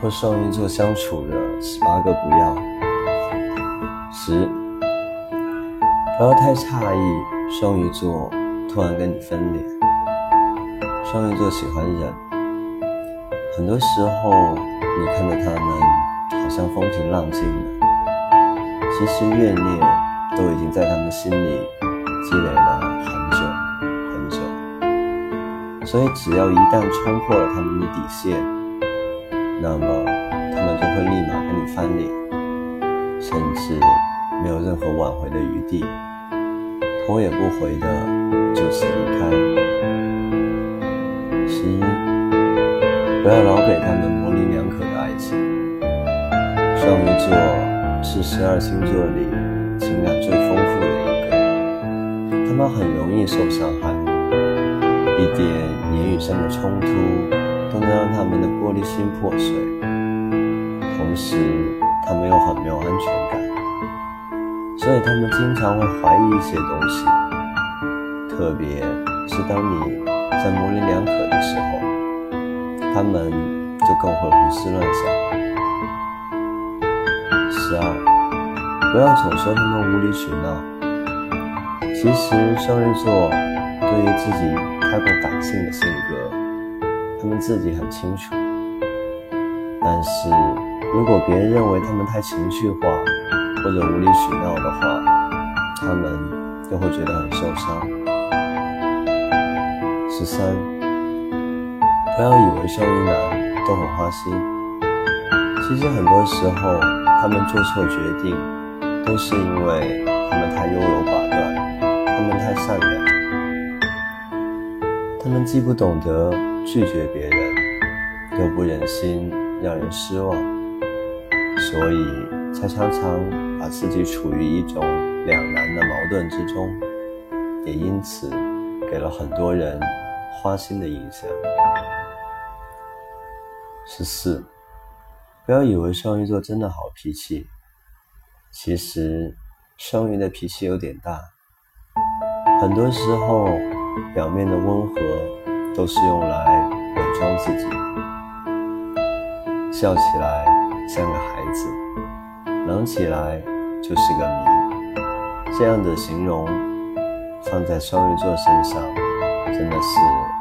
和双鱼座相处的十八个不要。十，不要太诧异，双鱼座突然跟你翻脸。双鱼座喜欢忍，很多时候你看着他们好像风平浪静，其实怨念都已经在他们心里积累了很久很久。所以只要一旦冲破了他们的底线。那么，他们就会立马跟你翻脸，甚至没有任何挽回的余地，头也不回的就此离开。十一，不要老给他们模棱两可的爱情。双鱼座是十二星座里情感最丰富的一个，他们很容易受伤害，一点言语上的冲突。都能让他们的玻璃心破碎，同时他们又很没有安全感，所以他们经常会怀疑一些东西，特别是当你在模棱两可的时候，他们就更会胡思乱想。十二，不要总说他们无理取闹，其实双鱼座对于自己太过感性的性格。他们自己很清楚，但是如果别人认为他们太情绪化或者无理取闹的话，他们就会觉得很受伤。十三，不要以为双鱼男都很花心，其实很多时候他们做错决定，都是因为他们太优柔寡断，他们太善良，他们既不懂得。拒绝别人，又不忍心让人失望，所以才常常把自己处于一种两难的矛盾之中，也因此给了很多人花心的印象。十四，不要以为双鱼座真的好脾气，其实双鱼的脾气有点大，很多时候表面的温和。都是用来伪装自己，笑起来像个孩子，冷起来就是个谜。这样的形容放在双鱼座身上，真的是。